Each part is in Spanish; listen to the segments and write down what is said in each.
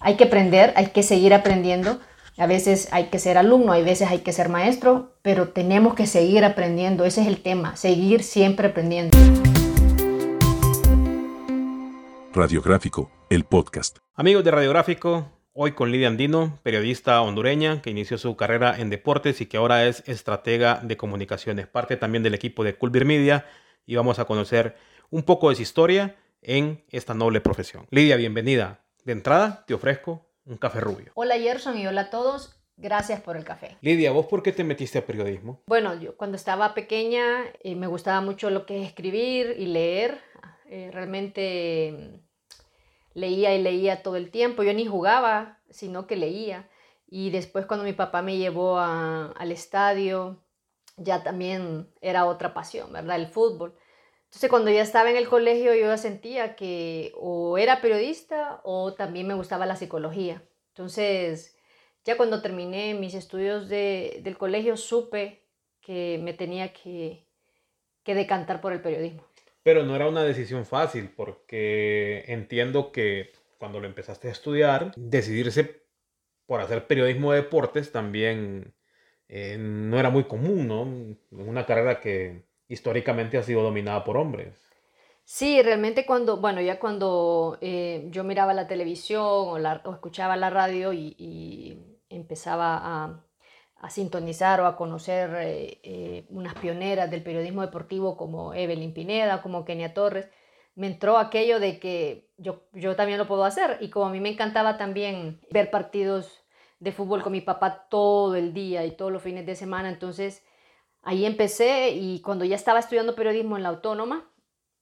hay que aprender, hay que seguir aprendiendo. A veces hay que ser alumno, hay veces hay que ser maestro, pero tenemos que seguir aprendiendo. Ese es el tema, seguir siempre aprendiendo. Radiográfico, el podcast. Amigos de Radiográfico, hoy con Lidia Andino, periodista hondureña que inició su carrera en deportes y que ahora es estratega de comunicaciones, parte también del equipo de Culver Media y vamos a conocer un poco de su historia en esta noble profesión. Lidia, bienvenida. De entrada, te ofrezco un café rubio. Hola Gerson y hola a todos. Gracias por el café. Lidia, ¿vos por qué te metiste a periodismo? Bueno, yo cuando estaba pequeña eh, me gustaba mucho lo que es escribir y leer. Eh, realmente mm, leía y leía todo el tiempo. Yo ni jugaba, sino que leía. Y después cuando mi papá me llevó al estadio, ya también era otra pasión, ¿verdad? El fútbol. Entonces cuando ya estaba en el colegio yo sentía que o era periodista o también me gustaba la psicología. Entonces ya cuando terminé mis estudios de, del colegio supe que me tenía que, que decantar por el periodismo. Pero no era una decisión fácil porque entiendo que cuando lo empezaste a estudiar, decidirse por hacer periodismo de deportes también eh, no era muy común, ¿no? Una carrera que históricamente ha sido dominada por hombres. Sí, realmente cuando, bueno, ya cuando eh, yo miraba la televisión o, escuchaba la radio y, empezaba a, a, sintonizar o a conocer eh, eh, unas pioneras del periodismo deportivo como Evelyn Pineda, como Kenia Torres, me entró aquello de que yo, yo también lo puedo hacer. Y como a mí me encantaba también ver partidos de fútbol con mi papá todo el día y todos los fines de semana, entonces Ahí empecé y cuando ya estaba estudiando periodismo en la autónoma,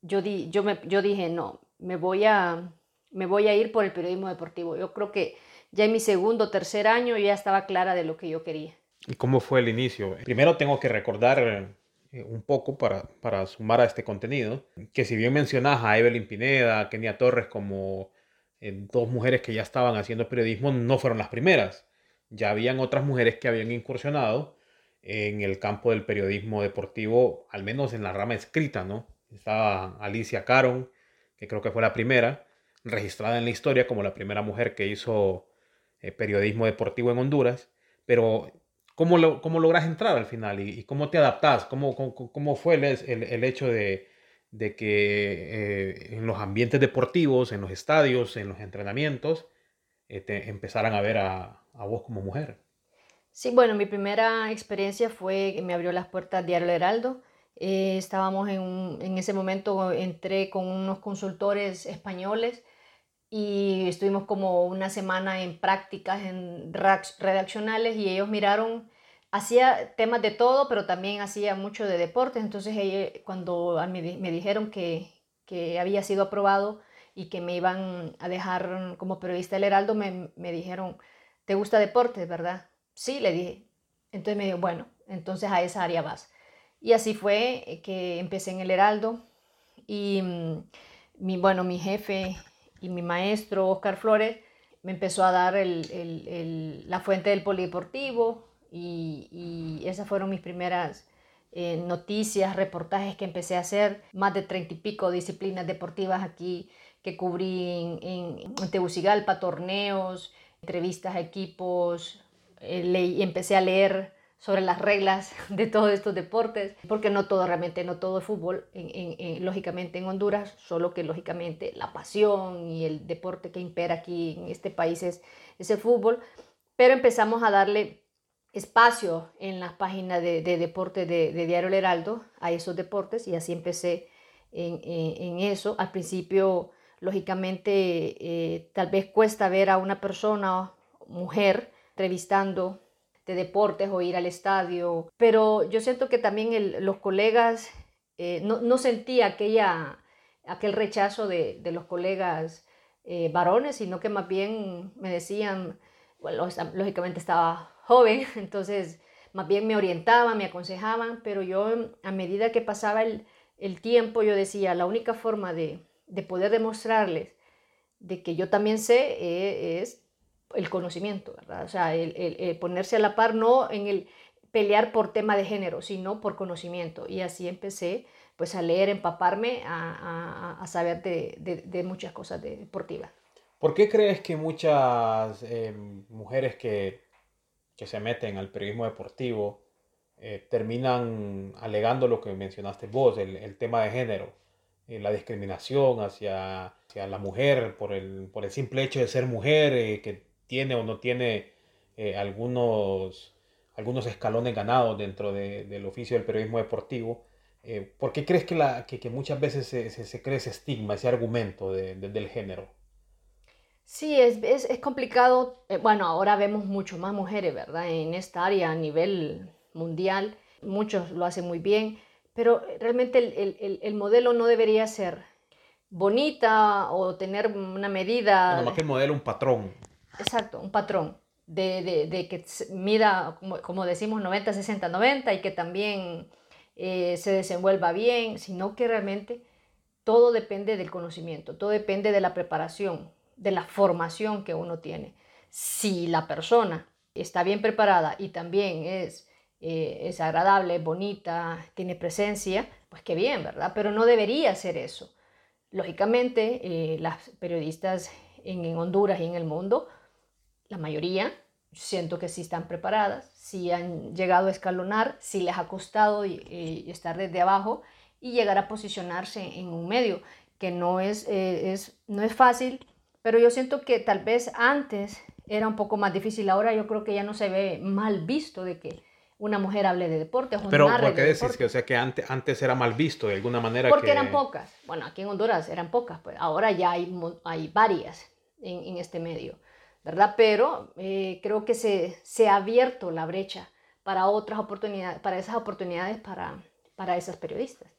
yo, di, yo, me, yo dije, no, me voy, a, me voy a ir por el periodismo deportivo. Yo creo que ya en mi segundo o tercer año ya estaba clara de lo que yo quería. ¿Y cómo fue el inicio? Primero tengo que recordar eh, un poco para, para sumar a este contenido, que si bien mencionas a Evelyn Pineda, a Kenia Torres como eh, dos mujeres que ya estaban haciendo periodismo, no fueron las primeras. Ya habían otras mujeres que habían incursionado en el campo del periodismo deportivo, al menos en la rama escrita, ¿no? Estaba Alicia Caron, que creo que fue la primera, registrada en la historia como la primera mujer que hizo eh, periodismo deportivo en Honduras, pero ¿cómo, cómo logras entrar al final y, cómo te adaptas? ¿Cómo, cómo, fue el, el, hecho de, de que eh, en los ambientes deportivos, en los estadios, en los entrenamientos, eh, te empezaran a ver a, a vos como mujer? Sí, bueno, mi primera experiencia fue que me abrió las puertas Diario Heraldo. Eh, estábamos en, en ese momento, entré con unos consultores españoles y estuvimos como una semana en prácticas en redaccionales y ellos miraron, hacía temas de todo, pero también hacía mucho de deportes. Entonces cuando me, me dijeron que, que, había sido aprobado y que me iban a dejar como periodista del Heraldo, me, me dijeron, ¿te gusta deportes, verdad? Sí, le dije. Entonces me dijo, bueno, entonces a esa área vas. Y así fue eh, que empecé en el Heraldo y mm, mi, bueno, mi jefe y mi maestro, Oscar Flores, me empezó a dar la fuente del polideportivo y, y esas fueron mis primeras eh, noticias, reportajes que empecé a hacer, más de treinta y pico disciplinas deportivas aquí que cubrí en, en, en torneos, entrevistas a equipos, eh, empecé a leer sobre las reglas de todos estos deportes, porque no todo realmente, no todo es fútbol, lógicamente en Honduras, solo que lógicamente la pasión y el deporte que impera aquí en este país es, el fútbol, pero empezamos a darle espacio en las páginas de, deporte de, Diario El Heraldo a esos deportes y así empecé en, eso. Al principio, lógicamente, eh, tal vez cuesta ver a una persona, mujer, entrevistando de deportes o ir al estadio, pero yo siento que también los colegas, eh, no, sentía aquella, aquel rechazo de, de los colegas eh, varones, sino que más bien me decían, bueno, lógicamente estaba joven, entonces más bien me orientaban, me aconsejaban, pero yo a medida que pasaba el, el tiempo, yo decía, la única forma de, de poder demostrarles de que yo también sé eh, es el conocimiento, ¿verdad? O sea, el, ponerse a la par, no en el pelear por tema de género, sino por conocimiento. Y así empecé pues a leer, empaparme, a, a, saber de, de, muchas cosas deportivas. ¿Por qué crees que muchas eh, mujeres que, que, se meten al periodismo deportivo eh, terminan alegando lo que mencionaste vos, el, el tema de género, eh, la discriminación hacia, hacia, la mujer por el, por el simple hecho de ser mujer, que tiene o no tiene algunos, algunos escalones ganados dentro de, del oficio del periodismo deportivo? ¿Por qué crees que, la, que, que muchas veces se, se, se, cree ese estigma, ese argumento de, de, del género? Sí, es, es, es complicado. Eh, bueno, ahora vemos mucho más mujeres, ¿verdad? En esta área a nivel mundial. Muchos lo hacen muy bien, pero realmente el, el, el modelo no debería ser bonita o tener una medida... Bueno, más que el modelo, un patrón. Exacto, un patrón. De, de, de que mida, como, como, decimos, 90, 60, 90 y que también eh, se desenvuelva bien, sino que realmente todo depende del conocimiento, todo depende de la preparación, de la formación que uno tiene. Si la persona está bien preparada y también es, eh, es agradable, bonita, tiene presencia, pues qué bien, ¿verdad? Pero no debería ser eso. Lógicamente, eh, las periodistas en, en, Honduras y en el mundo, la mayoría, siento que sí están preparadas, sí han llegado a escalonar, sí les ha costado y, y estar desde abajo y llegar a posicionarse en un medio, que no es, eh, es, no es fácil, pero yo siento que tal vez antes era un poco más difícil. Ahora yo creo que ya no se ve mal visto de que una mujer hable de deporte. Pero ¿por qué decís deporte? que, o sea, que antes, antes era mal visto de alguna manera? Porque que... eran pocas. Bueno, aquí en Honduras eran pocas, pues ahora ya hay, hay varias en, en este medio, ¿verdad? Pero eh, creo que se, se ha abierto la brecha para otras oportunidades, para esas oportunidades para, para esas periodistas.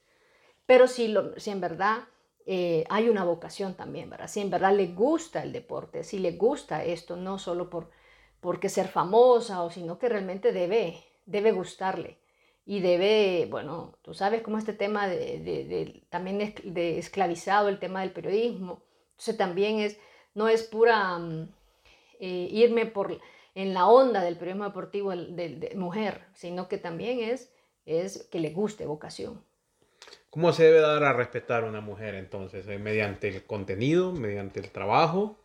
Pero si, lo, si en verdad eh, hay una vocación también, ¿verdad? Si en verdad le gusta el deporte, si le gusta esto, no solo por porque ser famosa, o sino que realmente debe, debe gustarle. Y debe, bueno, tú sabes cómo este tema de, de, también de, de, esclavizado, el tema del periodismo. Entonces también es, no es pura um, eh, irme por, en la onda del periodismo deportivo de, mujer, sino que también es, es que le guste vocación. ¿Cómo se debe dar a respetar a una mujer entonces? Eh, mediante el contenido, mediante el trabajo,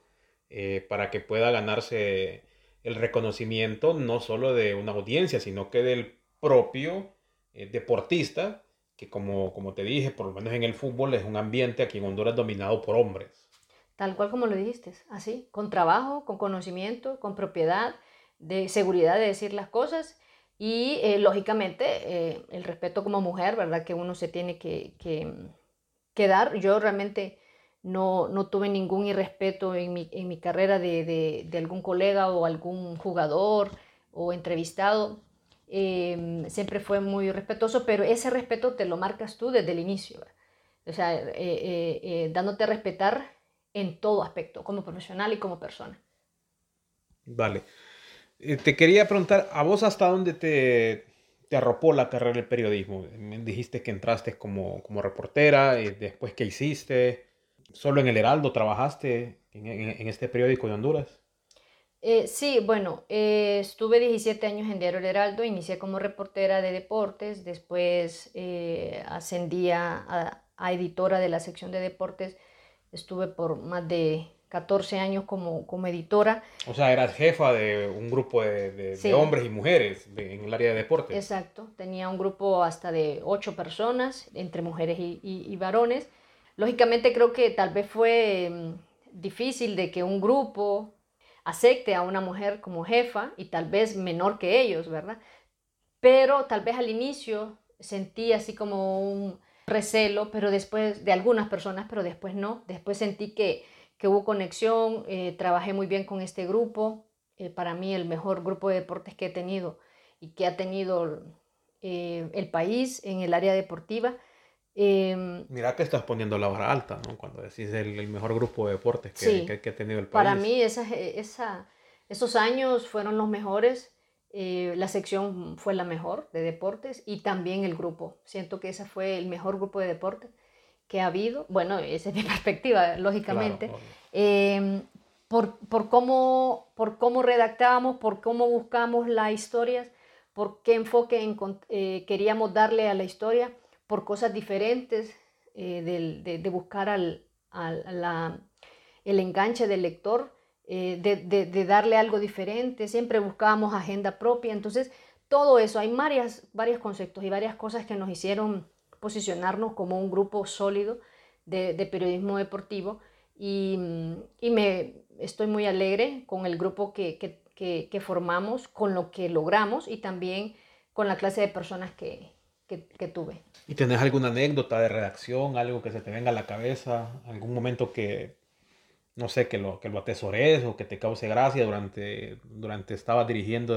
eh, para que pueda ganarse el reconocimiento no solo de una audiencia, sino que del propio deportista, que como, como te dije, por lo menos en el fútbol es un ambiente aquí en Honduras dominado por hombres. Tal cual como lo dijiste, así, con trabajo, con conocimiento, con propiedad, de seguridad de decir las cosas y eh, lógicamente eh, el respeto como mujer, ¿verdad? Que uno se tiene que, que, que dar. Yo realmente no, no, tuve ningún irrespeto en mi, en mi carrera de, de, algún colega o algún jugador o entrevistado. Eh, siempre fue muy respetuoso, pero ese respeto te lo marcas tú desde el inicio. ¿verdad? O sea, dándote a respetar en todo aspecto, como profesional y como persona. Vale. Eh, te quería preguntar, ¿a vos hasta dónde te, te arropó la carrera del periodismo? Dijiste que entraste como, como reportera, y después qué hiciste, solo en el Heraldo trabajaste en, en, en este periódico de Honduras. Eh, sí, bueno, eh, estuve 17 años en Diario El Heraldo, inicié como reportera de deportes, después eh, ascendí a, a, editora de la sección de deportes, estuve por más de 14 años como, como editora. O sea, eras jefa de un grupo de, de, sí. de hombres y mujeres de, en el área de deportes. Exacto, tenía un grupo hasta de 8 personas, entre mujeres y, y, y, varones. Lógicamente creo que tal vez fue um, difícil de que un grupo acepte a una mujer como jefa y tal vez menor que ellos, ¿verdad? Pero tal vez al inicio sentí así como un recelo, pero después de algunas personas, pero después no. Después sentí que que hubo conexión, eh, trabajé muy bien con este grupo, eh, para mí el mejor grupo de deportes que he tenido y que ha tenido eh, el país en el área deportiva. Em, Mira que estás poniendo la vara alta, ¿no? Cuando decís el, el mejor grupo de deportes que, sí, que, que, ha tenido el país. Para mí esa, esos años fueron los mejores. Eh, la sección fue la mejor de deportes y también el grupo. Siento que ese fue el mejor grupo de deportes que ha habido, bueno, esa es mi perspectiva, lógicamente, claro, eh, por, por, cómo, por cómo redactábamos, por cómo buscamos las historias, por qué enfoque eh, queríamos darle a la historia, por cosas diferentes eh, de, de, de, buscar al, a la, el enganche del lector, eh, de, darle algo diferente, siempre buscábamos agenda propia, entonces todo eso, hay varias, varios conceptos y varias cosas que nos hicieron posicionarnos como un grupo sólido de, periodismo deportivo y, me estoy muy alegre con el grupo que, que, formamos, con lo que logramos y también con la clase de personas que, que, tuve. ¿Y tenés alguna anécdota de redacción, algo que se te venga a la cabeza, algún momento que, no sé, que lo, que lo atesores o que te cause gracia durante, durante estabas dirigiendo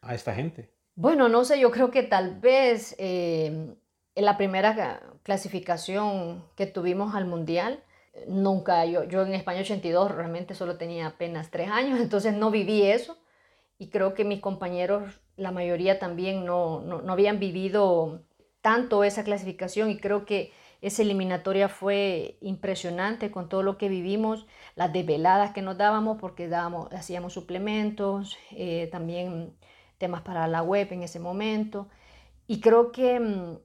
a esta gente? Bueno, no sé, yo creo que tal vez eh, en la primera clasificación que tuvimos al Mundial, nunca, yo, yo en España 82 realmente solo tenía apenas tres años, entonces no viví eso y creo que mis compañeros, la mayoría también no, no, no habían vivido tanto esa clasificación y creo que esa eliminatoria fue impresionante con todo lo que vivimos, las desveladas que nos dábamos porque dábamos, hacíamos suplementos, eh, también temas para la web en ese momento. Y creo que mm,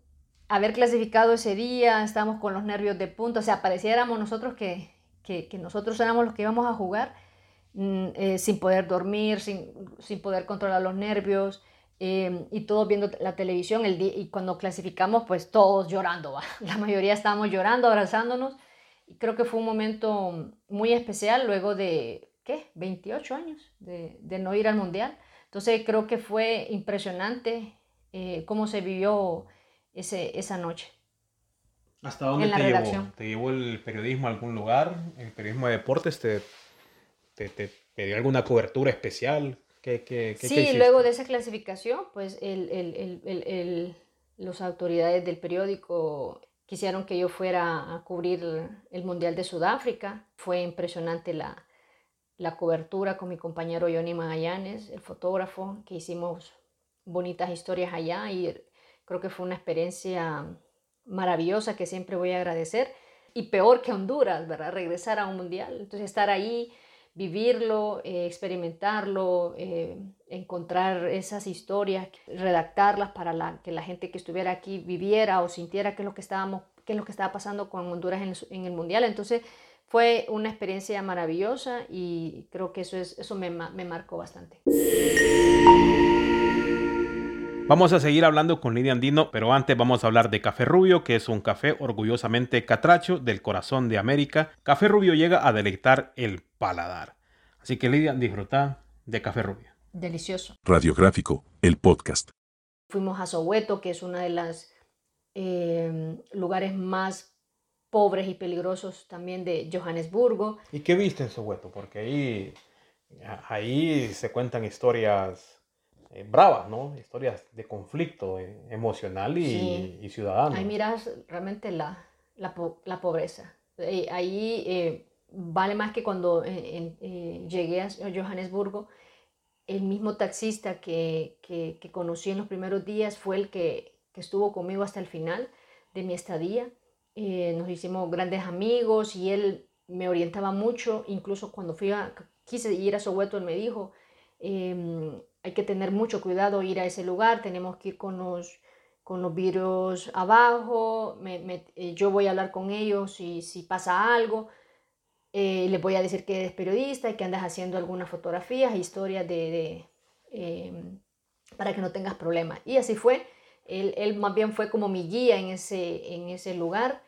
haber clasificado ese día, estábamos con los nervios de punta, o sea, pareciéramos nosotros que, nosotros éramos los que íbamos a jugar, mm, eh, sin poder dormir, sin, sin poder controlar los nervios. Em, y todos viendo la televisión el y cuando clasificamos pues todos llorando, la mayoría estábamos llorando, abrazándonos y creo que fue un momento muy especial luego de, ¿qué? 28 años de, de no ir al mundial. Entonces creo que fue impresionante eh, cómo se vivió ese, esa noche. ¿Hasta dónde te, llevó? ¿Te llevó el periodismo a algún lugar? ¿El periodismo de deportes te, te, te, te dio alguna cobertura especial? Sí, luego de esa clasificación, pues los autoridades del periódico quisieron que yo fuera a cubrir el Mundial de Sudáfrica. Fue impresionante la, la cobertura con mi compañero Johnny Magallanes, el fotógrafo, que hicimos bonitas historias allá y creo que fue una experiencia maravillosa que siempre voy a agradecer. Y peor que Honduras, ¿verdad? Regresar a un mundial. Entonces estar ahí vivirlo, eh, experimentarlo, eh, encontrar esas historias, redactarlas para la, que la gente que estuviera aquí viviera o sintiera qué es lo que, estábamos, qué es lo que estaba pasando con Honduras en el, Mundial. Entonces fue una experiencia maravillosa y creo que eso, es, eso me, me marcó bastante. Vamos a seguir hablando con Lidia Andino, pero antes vamos a hablar de Café Rubio, que es un café orgullosamente catracho del corazón de América. Café Rubio llega a deleitar el paladar. Así que Lidia, disfruta de Café Rubio. Delicioso. Radiográfico, el podcast. Fuimos a Soweto, que es uno de los eh, lugares más pobres y peligrosos también de Johannesburgo. ¿Y qué viste en Soweto? Porque ahí, ahí se cuentan historias eh, bravas, ¿no? Historias de conflicto eh, emocional y, ciudadano. Ahí miras realmente la, la, la pobreza. Eh, ahí vale más que cuando llegué a Johannesburgo, el mismo taxista que, que, que, conocí en los primeros días fue el que, que, estuvo conmigo hasta el final de mi estadía. nos hicimos grandes amigos y él me orientaba mucho, incluso cuando fui a, quise ir a Soweto, él me dijo, em, hay que tener mucho cuidado ir a ese lugar, tenemos que ir con los, con los virus abajo, eh, yo voy a hablar con ellos y si pasa algo, eh, les voy a decir que eres periodista y que andas haciendo algunas fotografías, historias de, em, para que no tengas problemas. Y así fue, él, él, más bien fue como mi guía en ese, en ese lugar.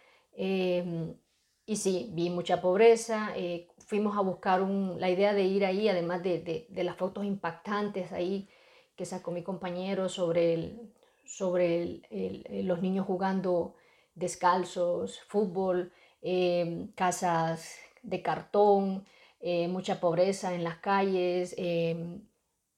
Y sí, vi mucha pobreza, eh, fuimos a buscar la idea de ir ahí, además de, de, las fotos impactantes ahí que sacó mi compañero sobre, el, sobre el, los niños jugando descalzos, fútbol, eh, casas de cartón, eh, mucha pobreza en las calles. Eh,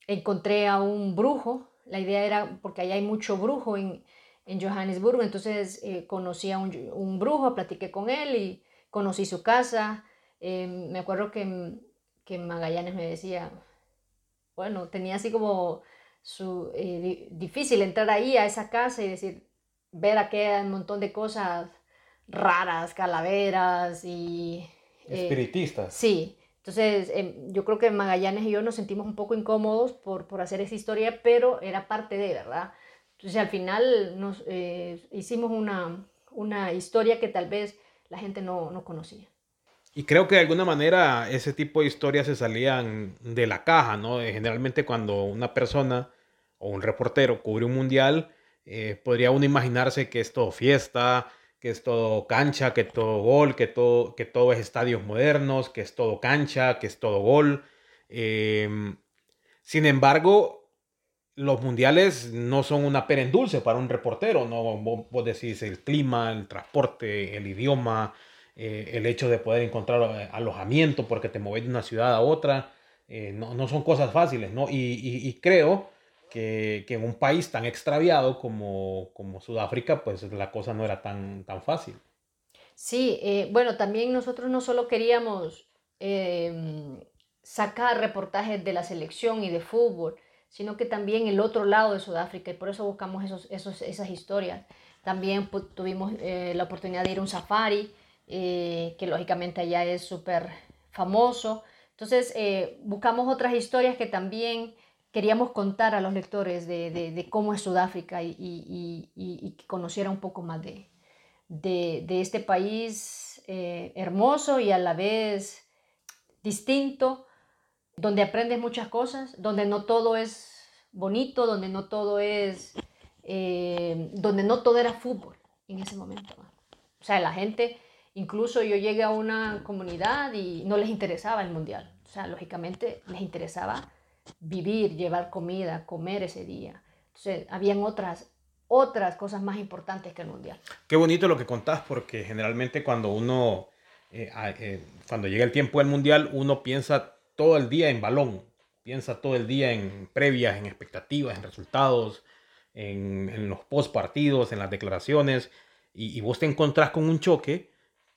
encontré a un brujo, la idea era, porque allá hay mucho brujo en, en Johannesburgo, entonces conocí a un, un brujo, platiqué con él y conocí su casa, Em, me acuerdo que, que, Magallanes me decía, bueno, tenía así como su, eh, difícil entrar ahí a esa casa y decir, ver aquel montón de cosas raras, calaveras y... Eh, Espiritistas. Sí, entonces em, yo creo que Magallanes y yo nos sentimos un poco incómodos por, por hacer esa historia, pero era parte de, ¿verdad? Entonces al final nos eh, hicimos una, una historia que tal vez la gente no, no conocía. Y creo que de alguna manera ese tipo de historias se salían de la caja, ¿no? Generalmente cuando una persona o un reportero cubre un mundial, eh, podría uno imaginarse que es todo fiesta, que es todo cancha, que todo gol, que todo, que todo es estadios modernos, que es todo cancha, que es todo gol. Em, sin embargo, los mundiales no son una pera en dulce para un reportero, ¿no? Vos, decís el clima, el transporte, el idioma, eh, el hecho de poder encontrar eh, alojamiento porque te mueves de una ciudad a otra, no, no, son cosas fáciles, ¿no? y, y creo que, en un país tan extraviado como, como, Sudáfrica, pues la cosa no era tan, tan fácil. Sí, eh, bueno, también nosotros no solo queríamos em, sacar reportajes de la selección y de fútbol, sino que también el otro lado de Sudáfrica, y por eso buscamos esos, esos, esas historias. También tuvimos eh, la oportunidad de ir a un safari, eh, que lógicamente allá es súper famoso. Entonces, buscamos otras historias que también queríamos contar a los lectores de, cómo es Sudáfrica y, que conociera un poco más de, este país eh, hermoso y a la vez distinto, donde aprendes muchas cosas, donde no todo es bonito, donde no todo es, eh, donde no todo era fútbol en ese momento. O sea, la gente, incluso yo llegué a una comunidad y no les interesaba el mundial. O sea, lógicamente les interesaba vivir, llevar comida, comer ese día. Entonces, habían otras, otras cosas más importantes que el mundial. Qué bonito lo que contás, porque generalmente cuando uno, eh, eh, cuando llega el tiempo del mundial, uno piensa todo el día en balón, piensa todo el día en previas, en expectativas, en resultados, en, en los post partidos, en las declaraciones, y, y vos te encontrás con un choque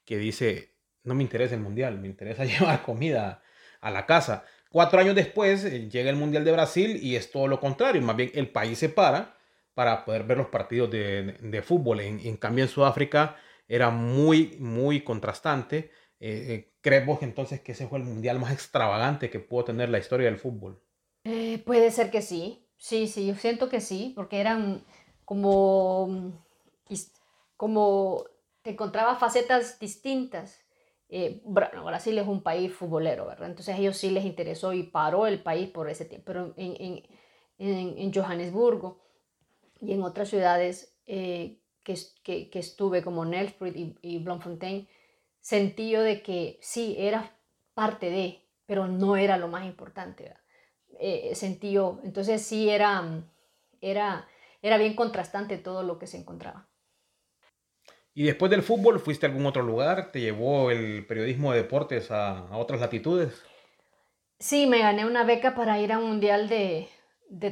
que dice, no me interesa el mundial, me interesa llevar comida a la casa. Cuatro años después eh, llega el Mundial de Brasil y es todo lo contrario, más bien el país se para para poder ver los partidos de, fútbol. En, cambio en Sudáfrica era muy, muy contrastante. Eh, ¿Crees vos entonces que ese fue el Mundial más extravagante que pudo tener la historia del fútbol? Eh, puede ser que sí, sí, sí, yo siento que sí, porque eran como, como te encontraba facetas distintas eh, Brasil es un país futbolero, ¿verdad? Entonces a ellos sí les interesó y paró el país por ese tiempo. Pero en, en, en, Johannesburgo y en otras ciudades eh, que, que, que, estuve, como Nelspruit y, y Bloemfontein, sentí yo de que sí, era parte de, pero no era lo más importante. Eh, sentí yo. Entonces sí era, era, era bien contrastante todo lo que se encontraba. Y después del fútbol, ¿fuiste a algún otro lugar? ¿Te llevó el periodismo de deportes a, otras latitudes? Sí, me gané una beca para ir a un mundial de,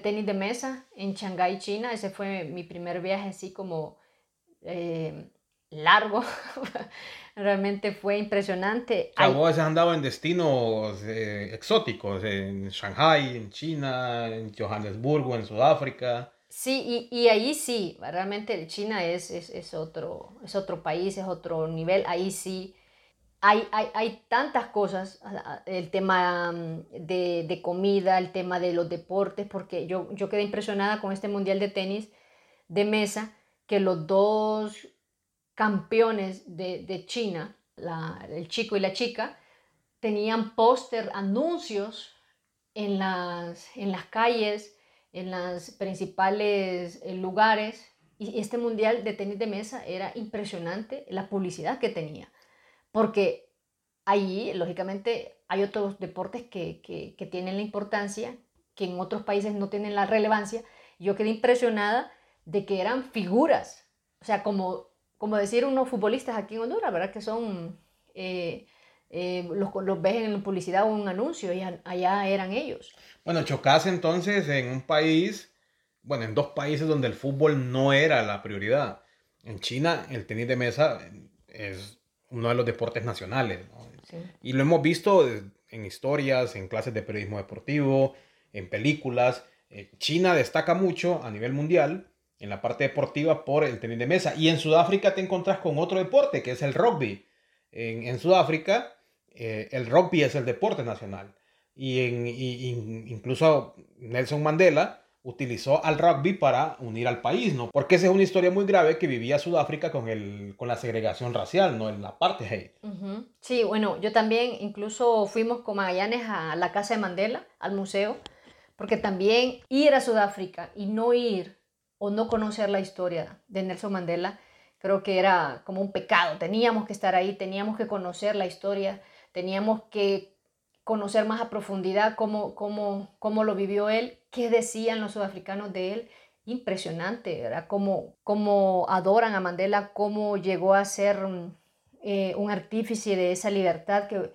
tenis de mesa en Shanghái, China. Ese fue mi primer viaje así como eh, largo. Realmente fue impresionante. O sea, vos has andado en destinos eh, exóticos, en Shanghái, en China, en Johannesburgo, en Sudáfrica. Sí, y, ahí sí, realmente China es, es, otro, es otro país, es otro nivel, ahí sí. Hay, hay, hay tantas cosas, el tema mm, de, comida, el tema de los deportes, porque yo, yo quedé impresionada con este Mundial de Tenis de mesa, que los dos campeones de, China, el chico y la chica, tenían póster, anuncios en las, en las calles, en los principales eh, lugares. Y este mundial de tenis de mesa era impresionante la publicidad que tenía. Porque allí, lógicamente, hay otros deportes que, que, tienen la importancia, que en otros países no tienen la relevancia. Yo quedé impresionada de que eran figuras. O sea, como, como decir unos futbolistas aquí en Honduras, ¿verdad? Que son... Eh, eh, los, los, ves en publicidad o un anuncio y allá eran ellos. Bueno, chocase entonces en un país, bueno, en dos países donde el fútbol no era la prioridad. En China el tenis de mesa es uno de los deportes nacionales. Y lo hemos visto en historias, en clases de periodismo deportivo, en películas. Eh, China destaca mucho a nivel mundial en la parte deportiva por el tenis de mesa. Y en Sudáfrica te encontrás con otro deporte que es el rugby. En, en Sudáfrica eh, el rugby es el deporte nacional. Y, en, incluso Nelson Mandela utilizó al rugby para unir al país, ¿no? Porque esa es una historia muy grave que vivía Sudáfrica con, el, con la segregación racial, ¿no? En la parte Uh Sí, bueno, yo también incluso fuimos con Magallanes a la casa de Mandela, al museo, porque también ir a Sudáfrica y no ir o no conocer la historia de Nelson Mandela, creo que era como un pecado. Teníamos que estar ahí, teníamos que conocer la historia, teníamos que conocer más a profundidad cómo, cómo, cómo lo vivió él, qué decían los sudafricanos de él. Impresionante, ¿verdad? Cómo, cómo adoran a Mandela, cómo llegó a ser un, eh, un artífice de esa libertad que,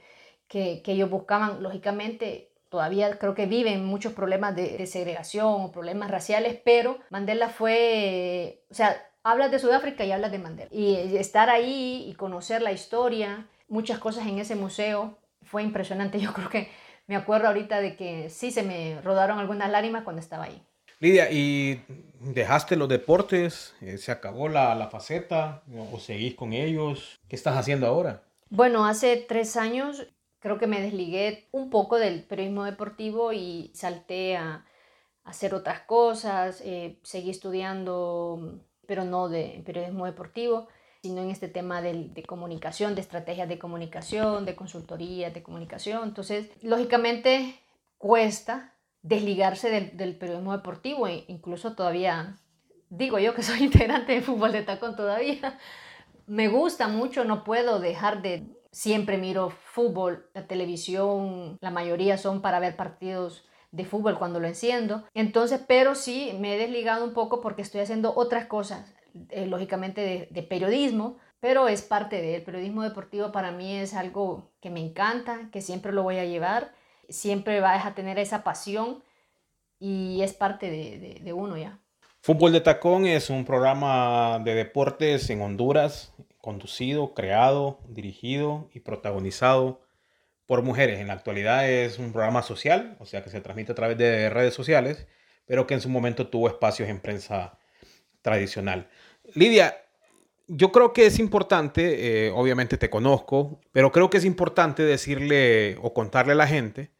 que, que, ellos buscaban. Lógicamente, todavía creo que viven muchos problemas de, de segregación o problemas raciales, pero Mandela fue, o sea, hablas de Sudáfrica y hablas de Mandela. Y estar ahí y conocer la historia, muchas cosas en ese museo, fue impresionante. Yo creo que me acuerdo ahorita de que sí se me rodaron algunas lágrimas cuando estaba ahí. Lidia, ¿y dejaste los deportes? Eh, ¿Se acabó la, la faceta? ¿O seguís con ellos? ¿Qué estás haciendo ahora? Bueno, hace tres años creo que me desligué un poco del periodismo deportivo y salté a, hacer otras cosas. Eh, seguí estudiando, pero no de periodismo deportivo sino en este tema de, de, comunicación, de estrategias de comunicación, de consultoría, de comunicación. Entonces, lógicamente cuesta desligarse del, del periodismo deportivo, e incluso todavía digo yo que soy integrante de fútbol de tacón todavía. Me gusta mucho, no puedo dejar de... Siempre miro fútbol, la televisión, la mayoría son para ver partidos de fútbol cuando lo enciendo. Entonces, pero sí me he desligado un poco porque estoy haciendo otras cosas eh, lógicamente de, de, periodismo, pero es parte del periodismo deportivo para mí es algo que me encanta, que siempre lo voy a llevar, siempre vas a tener esa pasión y es parte de, de, de uno ya. Fútbol de Tacón es un programa de deportes en Honduras, conducido, creado, dirigido y protagonizado por mujeres. En la actualidad es un programa social, o sea que se transmite a través de redes sociales, pero que en su momento tuvo espacios en prensa tradicional. Lidia, yo creo que es importante, eh, obviamente te conozco, pero creo que es importante decirle o contarle a la gente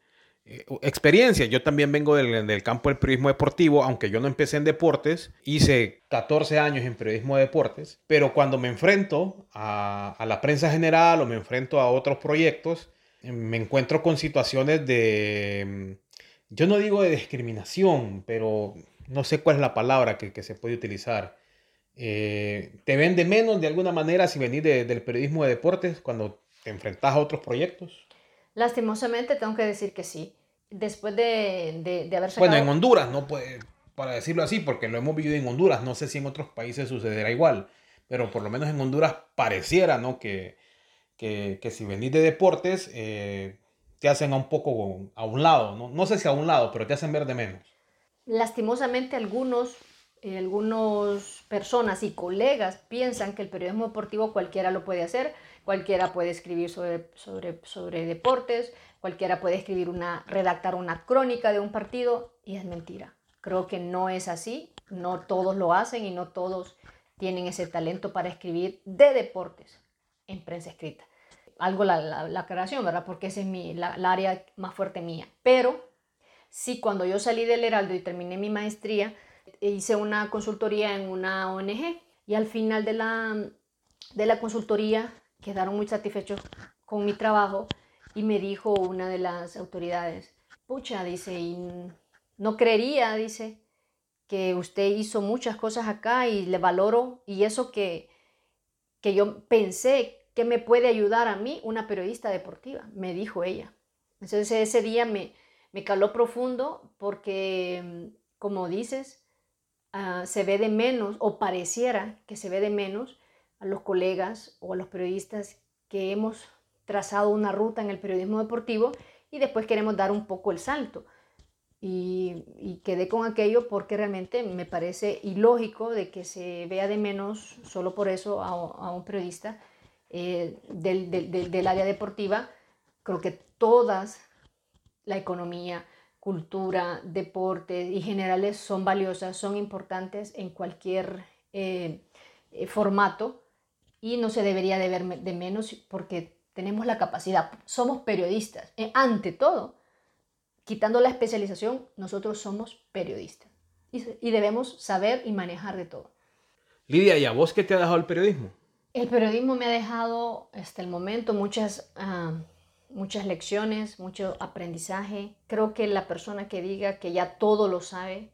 experiencia. Yo también vengo del, del, campo del periodismo deportivo, aunque yo no empecé en deportes, hice 14 años en periodismo de deportes, pero cuando me enfrento a, a la prensa general o me enfrento a otros proyectos, me encuentro con situaciones de, yo no digo de discriminación, pero no sé cuál es la palabra que, que se puede utilizar eh, ¿Te vende menos de alguna manera si venís de, del periodismo de deportes cuando te enfrentas a otros proyectos? Lastimosamente tengo que decir que sí. Después de, de, de haber sacado... Bueno, en Honduras, no puede, para decirlo así, porque lo hemos vivido en Honduras, no sé si en otros países sucederá igual, pero por lo menos en Honduras pareciera, ¿no? Que, que, que si venís de deportes, eh, te hacen a un poco a un lado, ¿no? No sé si a un lado, pero te hacen ver de menos. Lastimosamente algunos eh, algunas personas y colegas piensan que el periodismo deportivo cualquiera lo puede hacer, cualquiera puede escribir sobre, sobre, sobre deportes, cualquiera puede escribir una, redactar una crónica de un partido y es mentira. Creo que no es así, no todos lo hacen y no todos tienen ese talento para escribir de deportes en prensa escrita. Algo la, la, la aclaración, ¿verdad? Porque esa es mi, la área más fuerte mía. Pero sí, cuando yo salí del Heraldo y terminé mi maestría, hice una consultoría en una ONG y al final de la, de la consultoría quedaron muy satisfechos con mi trabajo y me dijo una de las autoridades, pucha, dice, y no creería, dice, que usted hizo muchas cosas acá y le valoro y eso que, que yo pensé que me puede ayudar a mí, una periodista deportiva, me dijo ella. Entonces ese día me, me caló profundo porque, como dices, uh, se ve de menos o pareciera que se ve de menos a los colegas o a los periodistas que hemos trazado una ruta en el periodismo deportivo y después queremos dar un poco el salto. Y, y, quedé con aquello porque realmente me parece ilógico de que se vea de menos solo por eso a, a un periodista eh, del, del, del área deportiva. Creo que todas, la economía, cultura, deporte y generales son valiosas, son importantes en cualquier eh, eh, formato y no se debería de ver de menos porque tenemos la capacidad, somos periodistas. Eh, ante todo, quitando la especialización, nosotros somos periodistas. y, debemos saber y manejar de todo. Lidia, ¿y a vos qué te ha dejado el periodismo? El periodismo me ha dejado hasta el momento muchas, ah, muchas lecciones, mucho aprendizaje. Creo que la persona que diga que ya todo lo sabe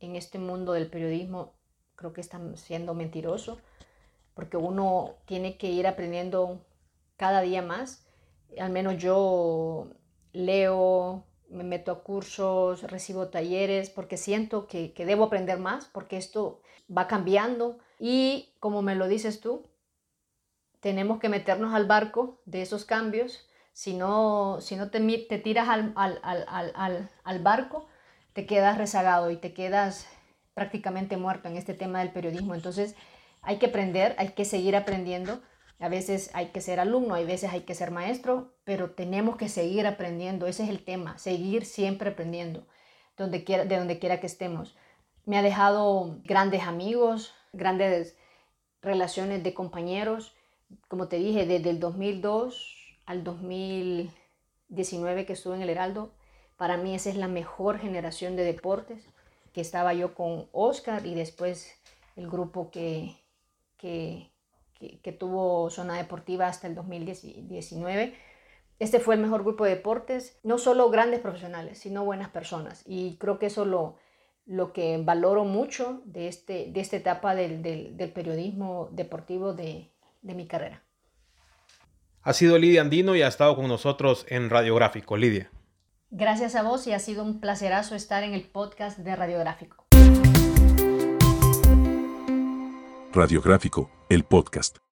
en este mundo del periodismo, creo que está siendo mentiroso, porque uno tiene que ir aprendiendo cada día más. Al menos yo leo, me meto a cursos, recibo talleres, porque siento que, debo aprender más, porque esto va cambiando. Y como me lo dices tú, tenemos que meternos al barco de esos cambios. Si no, si no te, te tiras al, al, barco, te quedas rezagado y te quedas prácticamente muerto en este tema del periodismo. Entonces hay que aprender, hay que seguir aprendiendo a veces hay que ser alumno, hay veces hay que ser maestro, pero tenemos que seguir aprendiendo. Ese es el tema, seguir siempre aprendiendo, donde quiera, de donde quiera que estemos. Me ha dejado grandes amigos, grandes relaciones de compañeros. Como te dije, desde el 2002 al 2019 que estuve en el Heraldo, para mí esa es la mejor generación de deportes, que estaba yo con Oscar y después el grupo que, que, que, tuvo Zona Deportiva hasta el 2019. Este fue el mejor grupo de deportes, no solo grandes profesionales, sino buenas personas. Y creo que eso lo, lo que valoro mucho de, este, de esta etapa del, del, periodismo deportivo de, de, mi carrera. Ha sido Lidia Andino y ha estado con nosotros en Radiográfico. Lidia. Gracias a vos y ha sido un placerazo estar en el podcast de Radiográfico. Radiográfico, el podcast.